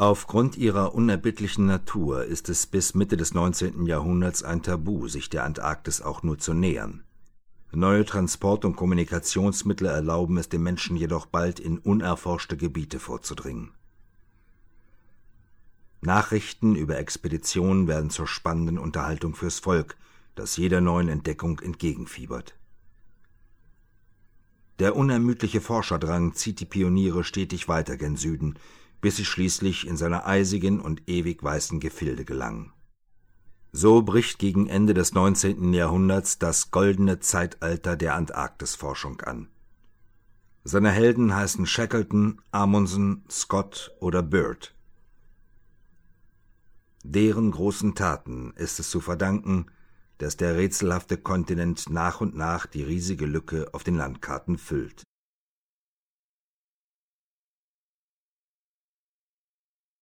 Aufgrund ihrer unerbittlichen Natur ist es bis Mitte des 19. Jahrhunderts ein Tabu, sich der Antarktis auch nur zu nähern. Neue Transport- und Kommunikationsmittel erlauben es dem Menschen jedoch bald in unerforschte Gebiete vorzudringen. Nachrichten über Expeditionen werden zur spannenden Unterhaltung fürs Volk, das jeder neuen Entdeckung entgegenfiebert. Der unermüdliche Forscherdrang zieht die Pioniere stetig weiter gen Süden, bis sie schließlich in seine eisigen und ewig weißen Gefilde gelangen. So bricht gegen Ende des 19. Jahrhunderts das goldene Zeitalter der Antarktisforschung an. Seine Helden heißen Shackleton, Amundsen, Scott oder Byrd. Deren großen Taten ist es zu verdanken, dass der rätselhafte Kontinent nach und nach die riesige Lücke auf den Landkarten füllt